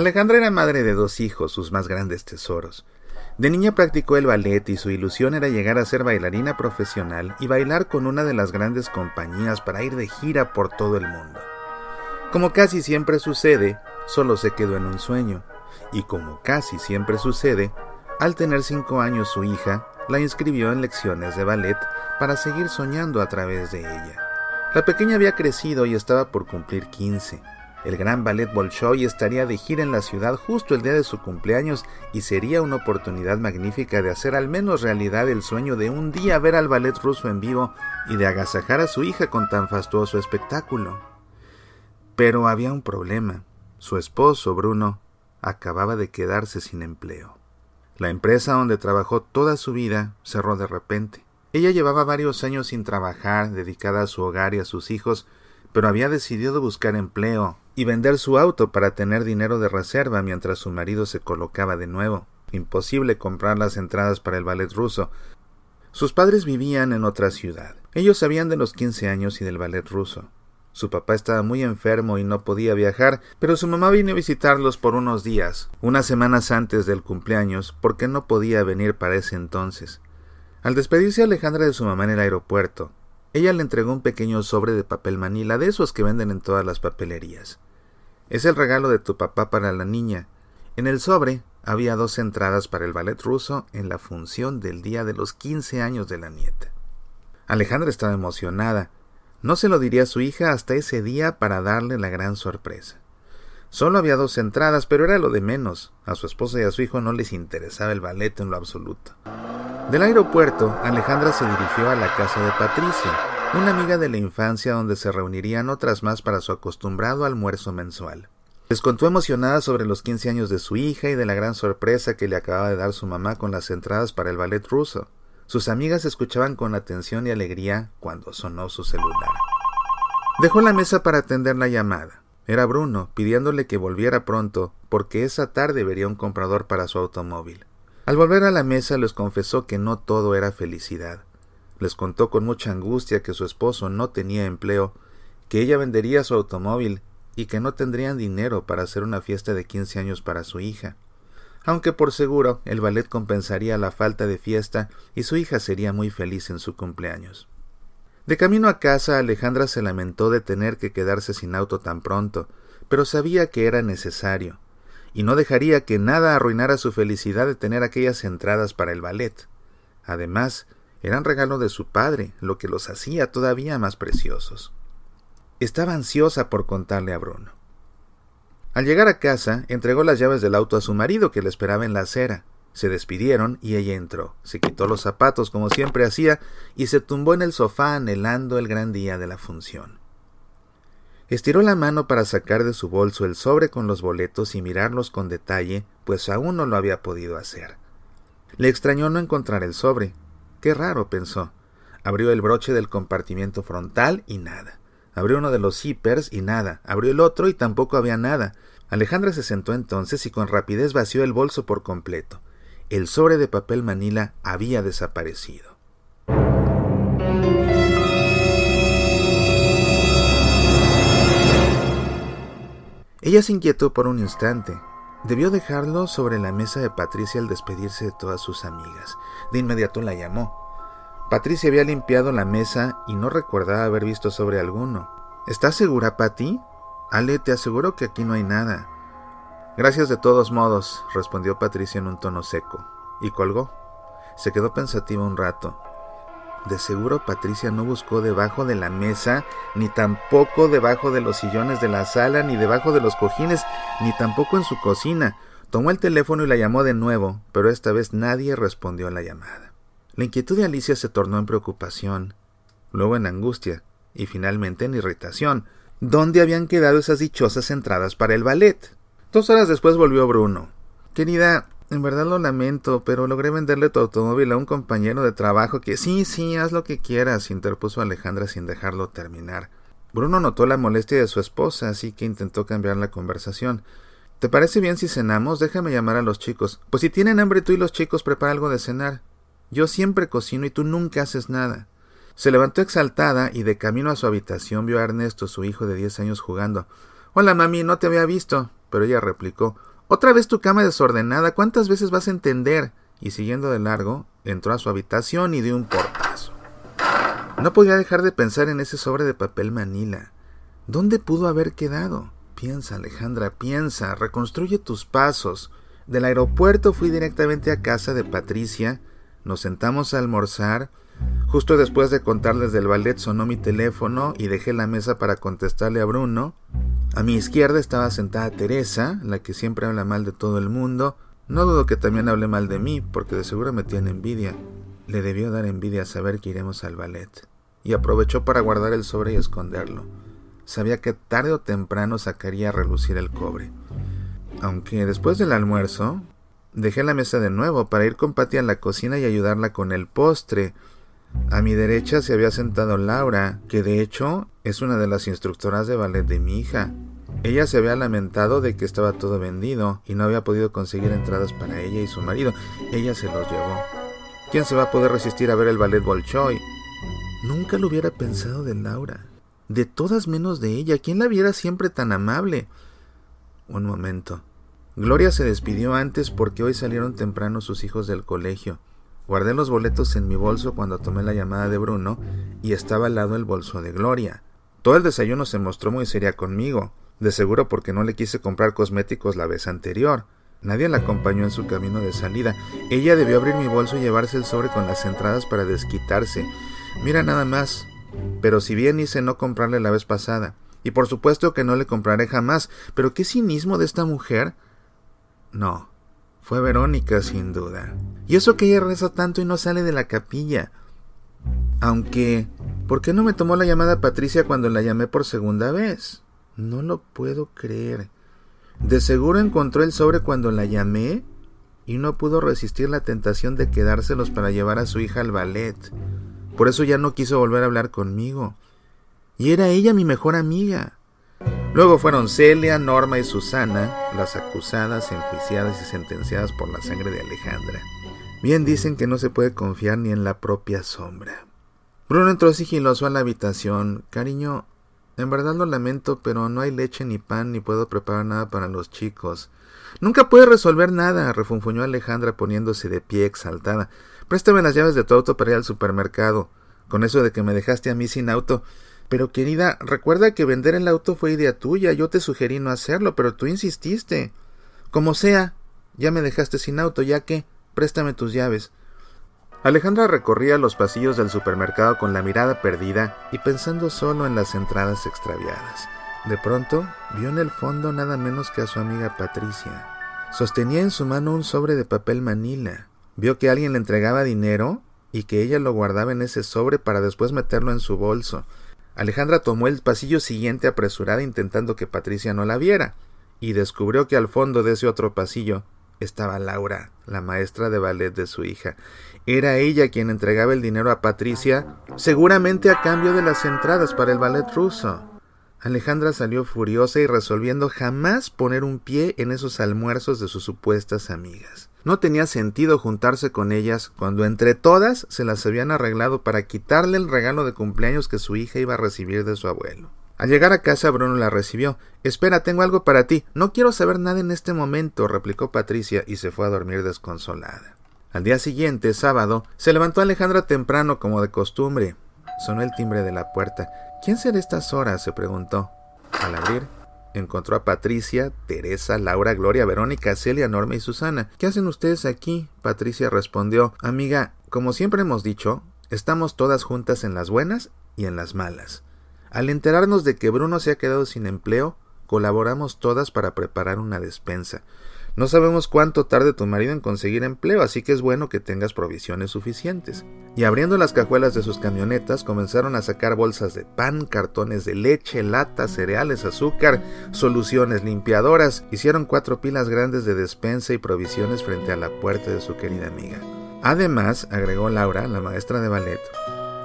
Alejandra era madre de dos hijos, sus más grandes tesoros. De niña practicó el ballet y su ilusión era llegar a ser bailarina profesional y bailar con una de las grandes compañías para ir de gira por todo el mundo. Como casi siempre sucede, solo se quedó en un sueño, y como casi siempre sucede, al tener cinco años su hija la inscribió en lecciones de ballet para seguir soñando a través de ella. La pequeña había crecido y estaba por cumplir quince. El gran ballet Bolshoi estaría de gira en la ciudad justo el día de su cumpleaños y sería una oportunidad magnífica de hacer al menos realidad el sueño de un día ver al ballet ruso en vivo y de agasajar a su hija con tan fastuoso espectáculo. Pero había un problema. Su esposo, Bruno, acababa de quedarse sin empleo. La empresa donde trabajó toda su vida cerró de repente. Ella llevaba varios años sin trabajar, dedicada a su hogar y a sus hijos, pero había decidido buscar empleo y vender su auto para tener dinero de reserva mientras su marido se colocaba de nuevo. Imposible comprar las entradas para el ballet ruso. Sus padres vivían en otra ciudad. Ellos sabían de los quince años y del ballet ruso. Su papá estaba muy enfermo y no podía viajar, pero su mamá vino a visitarlos por unos días, unas semanas antes del cumpleaños, porque no podía venir para ese entonces. Al despedirse Alejandra de su mamá en el aeropuerto, ella le entregó un pequeño sobre de papel manila de esos que venden en todas las papelerías. Es el regalo de tu papá para la niña. En el sobre había dos entradas para el ballet ruso en la función del día de los quince años de la nieta. Alejandra estaba emocionada, no se lo diría a su hija hasta ese día para darle la gran sorpresa. Solo había dos entradas, pero era lo de menos. A su esposa y a su hijo no les interesaba el ballet en lo absoluto. Del aeropuerto, Alejandra se dirigió a la casa de Patricia, una amiga de la infancia donde se reunirían otras más para su acostumbrado almuerzo mensual. Les contó emocionada sobre los quince años de su hija y de la gran sorpresa que le acababa de dar su mamá con las entradas para el ballet ruso. Sus amigas escuchaban con atención y alegría cuando sonó su celular. Dejó la mesa para atender la llamada. Era Bruno, pidiéndole que volviera pronto, porque esa tarde vería un comprador para su automóvil. Al volver a la mesa les confesó que no todo era felicidad. Les contó con mucha angustia que su esposo no tenía empleo, que ella vendería su automóvil y que no tendrían dinero para hacer una fiesta de quince años para su hija aunque por seguro el ballet compensaría la falta de fiesta y su hija sería muy feliz en su cumpleaños. De camino a casa Alejandra se lamentó de tener que quedarse sin auto tan pronto, pero sabía que era necesario, y no dejaría que nada arruinara su felicidad de tener aquellas entradas para el ballet. Además, eran regalo de su padre, lo que los hacía todavía más preciosos. Estaba ansiosa por contarle a Bruno. Al llegar a casa, entregó las llaves del auto a su marido que le esperaba en la acera. Se despidieron y ella entró, se quitó los zapatos como siempre hacía y se tumbó en el sofá anhelando el gran día de la función. Estiró la mano para sacar de su bolso el sobre con los boletos y mirarlos con detalle, pues aún no lo había podido hacer. Le extrañó no encontrar el sobre. Qué raro, pensó. Abrió el broche del compartimiento frontal y nada. Abrió uno de los zippers y nada. Abrió el otro y tampoco había nada. Alejandra se sentó entonces y con rapidez vació el bolso por completo. El sobre de papel manila había desaparecido. Ella se inquietó por un instante. Debió dejarlo sobre la mesa de Patricia al despedirse de todas sus amigas. De inmediato la llamó. Patricia había limpiado la mesa y no recordaba haber visto sobre alguno. ¿Estás segura, Patty? Ale, te aseguro que aquí no hay nada. Gracias de todos modos, respondió Patricia en un tono seco, y colgó. Se quedó pensativa un rato. De seguro Patricia no buscó debajo de la mesa, ni tampoco debajo de los sillones de la sala, ni debajo de los cojines, ni tampoco en su cocina. Tomó el teléfono y la llamó de nuevo, pero esta vez nadie respondió a la llamada. La inquietud de Alicia se tornó en preocupación, luego en angustia y finalmente en irritación. ¿Dónde habían quedado esas dichosas entradas para el ballet? Dos horas después volvió Bruno. Querida, en verdad lo lamento, pero logré venderle tu automóvil a un compañero de trabajo que sí, sí, haz lo que quieras, interpuso Alejandra sin dejarlo terminar. Bruno notó la molestia de su esposa, así que intentó cambiar la conversación. ¿Te parece bien si cenamos? Déjame llamar a los chicos. Pues si tienen hambre tú y los chicos, prepara algo de cenar. Yo siempre cocino y tú nunca haces nada. Se levantó exaltada y de camino a su habitación vio a Ernesto, su hijo de diez años, jugando. Hola, mami, no te había visto. Pero ella replicó Otra vez tu cama desordenada, ¿cuántas veces vas a entender? Y siguiendo de largo, entró a su habitación y dio un portazo. No podía dejar de pensar en ese sobre de papel manila. ¿Dónde pudo haber quedado? Piensa, Alejandra, piensa, reconstruye tus pasos. Del aeropuerto fui directamente a casa de Patricia, nos sentamos a almorzar, Justo después de contarles del ballet sonó mi teléfono y dejé la mesa para contestarle a Bruno. A mi izquierda estaba sentada Teresa, la que siempre habla mal de todo el mundo. No dudo que también hable mal de mí, porque de seguro me tiene envidia. Le debió dar envidia saber que iremos al ballet. Y aprovechó para guardar el sobre y esconderlo. Sabía que tarde o temprano sacaría a relucir el cobre. Aunque después del almuerzo, dejé la mesa de nuevo para ir con Patty a la cocina y ayudarla con el postre, a mi derecha se había sentado Laura, que de hecho es una de las instructoras de ballet de mi hija. Ella se había lamentado de que estaba todo vendido y no había podido conseguir entradas para ella y su marido. Ella se los llevó. ¿Quién se va a poder resistir a ver el ballet Bolshoi? Nunca lo hubiera pensado de Laura. De todas menos de ella. ¿Quién la viera siempre tan amable? Un momento. Gloria se despidió antes porque hoy salieron temprano sus hijos del colegio. Guardé los boletos en mi bolso cuando tomé la llamada de Bruno y estaba al lado el bolso de Gloria. Todo el desayuno se mostró muy seria conmigo, de seguro porque no le quise comprar cosméticos la vez anterior. Nadie la acompañó en su camino de salida. Ella debió abrir mi bolso y llevarse el sobre con las entradas para desquitarse. Mira nada más. Pero si bien hice no comprarle la vez pasada, y por supuesto que no le compraré jamás, pero qué cinismo de esta mujer. No, fue Verónica, sin duda. Y eso que ella reza tanto y no sale de la capilla. Aunque, ¿por qué no me tomó la llamada Patricia cuando la llamé por segunda vez? No lo puedo creer. De seguro encontró el sobre cuando la llamé y no pudo resistir la tentación de quedárselos para llevar a su hija al ballet. Por eso ya no quiso volver a hablar conmigo. Y era ella mi mejor amiga. Luego fueron Celia, Norma y Susana, las acusadas, enjuiciadas y sentenciadas por la sangre de Alejandra. Bien dicen que no se puede confiar ni en la propia sombra. Bruno entró sigiloso a la habitación. Cariño, en verdad lo lamento, pero no hay leche ni pan ni puedo preparar nada para los chicos. Nunca puede resolver nada, refunfuñó Alejandra poniéndose de pie exaltada. Préstame las llaves de tu auto para ir al supermercado. Con eso de que me dejaste a mí sin auto, pero querida, recuerda que vender el auto fue idea tuya. Yo te sugerí no hacerlo, pero tú insististe. Como sea, ya me dejaste sin auto, ya que préstame tus llaves. Alejandra recorría los pasillos del supermercado con la mirada perdida y pensando solo en las entradas extraviadas. De pronto vio en el fondo nada menos que a su amiga Patricia. Sostenía en su mano un sobre de papel manila. Vio que alguien le entregaba dinero y que ella lo guardaba en ese sobre para después meterlo en su bolso. Alejandra tomó el pasillo siguiente apresurada intentando que Patricia no la viera, y descubrió que al fondo de ese otro pasillo estaba Laura, la maestra de ballet de su hija. Era ella quien entregaba el dinero a Patricia, seguramente a cambio de las entradas para el ballet ruso. Alejandra salió furiosa y resolviendo jamás poner un pie en esos almuerzos de sus supuestas amigas. No tenía sentido juntarse con ellas cuando entre todas se las habían arreglado para quitarle el regalo de cumpleaños que su hija iba a recibir de su abuelo. Al llegar a casa Bruno la recibió. Espera, tengo algo para ti. No quiero saber nada en este momento, replicó Patricia y se fue a dormir desconsolada. Al día siguiente, sábado, se levantó Alejandra temprano como de costumbre. Sonó el timbre de la puerta. ¿Quién será estas horas? se preguntó. Al abrir, Encontró a Patricia, Teresa, Laura, Gloria, Verónica, Celia, Norma y Susana. ¿Qué hacen ustedes aquí? Patricia respondió Amiga, como siempre hemos dicho, estamos todas juntas en las buenas y en las malas. Al enterarnos de que Bruno se ha quedado sin empleo, colaboramos todas para preparar una despensa. No sabemos cuánto tarde tu marido en conseguir empleo, así que es bueno que tengas provisiones suficientes. Y abriendo las cajuelas de sus camionetas, comenzaron a sacar bolsas de pan, cartones de leche, latas, cereales, azúcar, soluciones limpiadoras. Hicieron cuatro pilas grandes de despensa y provisiones frente a la puerta de su querida amiga. Además, agregó Laura, la maestra de ballet,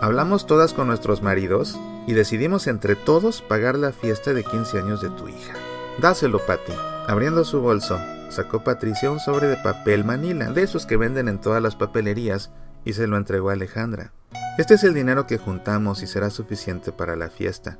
hablamos todas con nuestros maridos y decidimos entre todos pagar la fiesta de 15 años de tu hija. Dáselo, Patty. Abriendo su bolso, sacó Patricia un sobre de papel manila, de esos que venden en todas las papelerías, y se lo entregó a Alejandra. Este es el dinero que juntamos y será suficiente para la fiesta.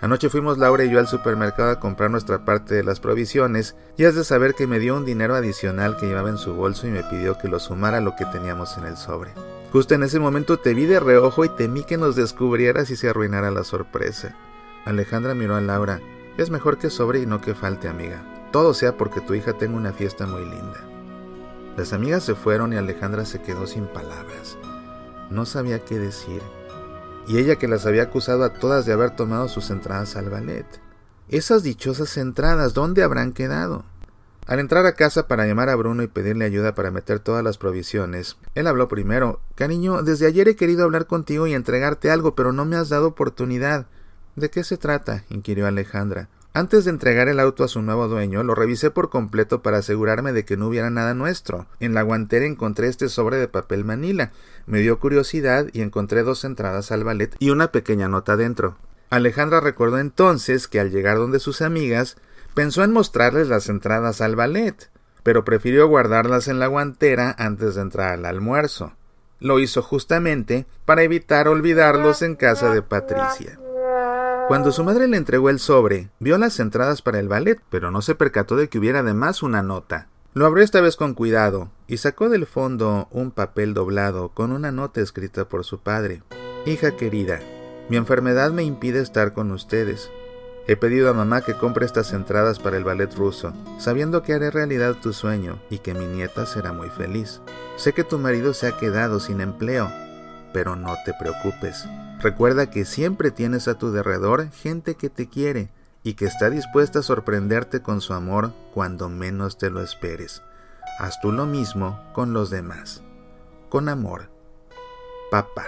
Anoche fuimos Laura y yo al supermercado a comprar nuestra parte de las provisiones y has de saber que me dio un dinero adicional que llevaba en su bolso y me pidió que lo sumara a lo que teníamos en el sobre. Justo en ese momento te vi de reojo y temí que nos descubrieras y se arruinara la sorpresa. Alejandra miró a Laura. Es mejor que sobre y no que falte, amiga. Todo sea porque tu hija tenga una fiesta muy linda. Las amigas se fueron y Alejandra se quedó sin palabras. No sabía qué decir y ella que las había acusado a todas de haber tomado sus entradas al ballet. Esas dichosas entradas, ¿dónde habrán quedado? Al entrar a casa para llamar a Bruno y pedirle ayuda para meter todas las provisiones, él habló primero. Cariño, desde ayer he querido hablar contigo y entregarte algo, pero no me has dado oportunidad. ¿De qué se trata? inquirió Alejandra. Antes de entregar el auto a su nuevo dueño, lo revisé por completo para asegurarme de que no hubiera nada nuestro. En la guantera encontré este sobre de papel manila. Me dio curiosidad y encontré dos entradas al ballet y una pequeña nota dentro. Alejandra recordó entonces que al llegar donde sus amigas, pensó en mostrarles las entradas al ballet, pero prefirió guardarlas en la guantera antes de entrar al almuerzo. Lo hizo justamente para evitar olvidarlos en casa de Patricia. Cuando su madre le entregó el sobre, vio las entradas para el ballet, pero no se percató de que hubiera además una nota. Lo abrió esta vez con cuidado y sacó del fondo un papel doblado con una nota escrita por su padre. Hija querida, mi enfermedad me impide estar con ustedes. He pedido a mamá que compre estas entradas para el ballet ruso, sabiendo que haré realidad tu sueño y que mi nieta será muy feliz. Sé que tu marido se ha quedado sin empleo, pero no te preocupes. Recuerda que siempre tienes a tu derredor gente que te quiere y que está dispuesta a sorprenderte con su amor cuando menos te lo esperes. Haz tú lo mismo con los demás. Con amor. Papá.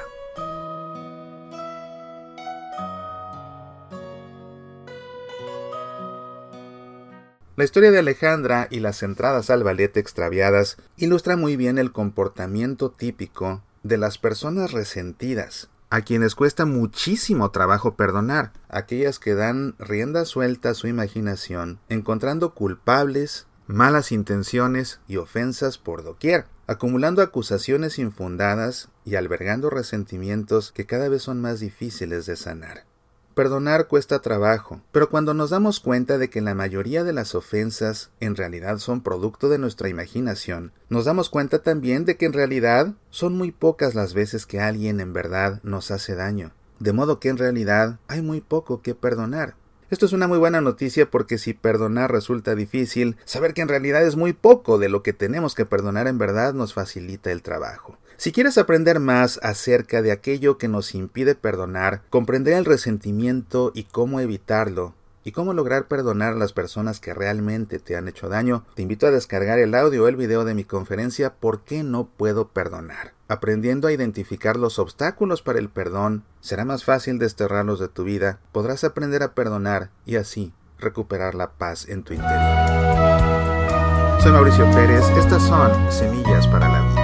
La historia de Alejandra y las entradas al ballet extraviadas ilustra muy bien el comportamiento típico de las personas resentidas a quienes cuesta muchísimo trabajo perdonar, aquellas que dan rienda suelta a su imaginación, encontrando culpables, malas intenciones y ofensas por doquier, acumulando acusaciones infundadas y albergando resentimientos que cada vez son más difíciles de sanar. Perdonar cuesta trabajo, pero cuando nos damos cuenta de que la mayoría de las ofensas en realidad son producto de nuestra imaginación, nos damos cuenta también de que en realidad son muy pocas las veces que alguien en verdad nos hace daño, de modo que en realidad hay muy poco que perdonar. Esto es una muy buena noticia porque si perdonar resulta difícil, saber que en realidad es muy poco de lo que tenemos que perdonar en verdad nos facilita el trabajo. Si quieres aprender más acerca de aquello que nos impide perdonar, comprender el resentimiento y cómo evitarlo, y cómo lograr perdonar a las personas que realmente te han hecho daño, te invito a descargar el audio o el video de mi conferencia ¿Por qué no puedo perdonar? Aprendiendo a identificar los obstáculos para el perdón, será más fácil desterrarlos de tu vida, podrás aprender a perdonar y así recuperar la paz en tu interior. Soy Mauricio Pérez, estas son Semillas para la Vida.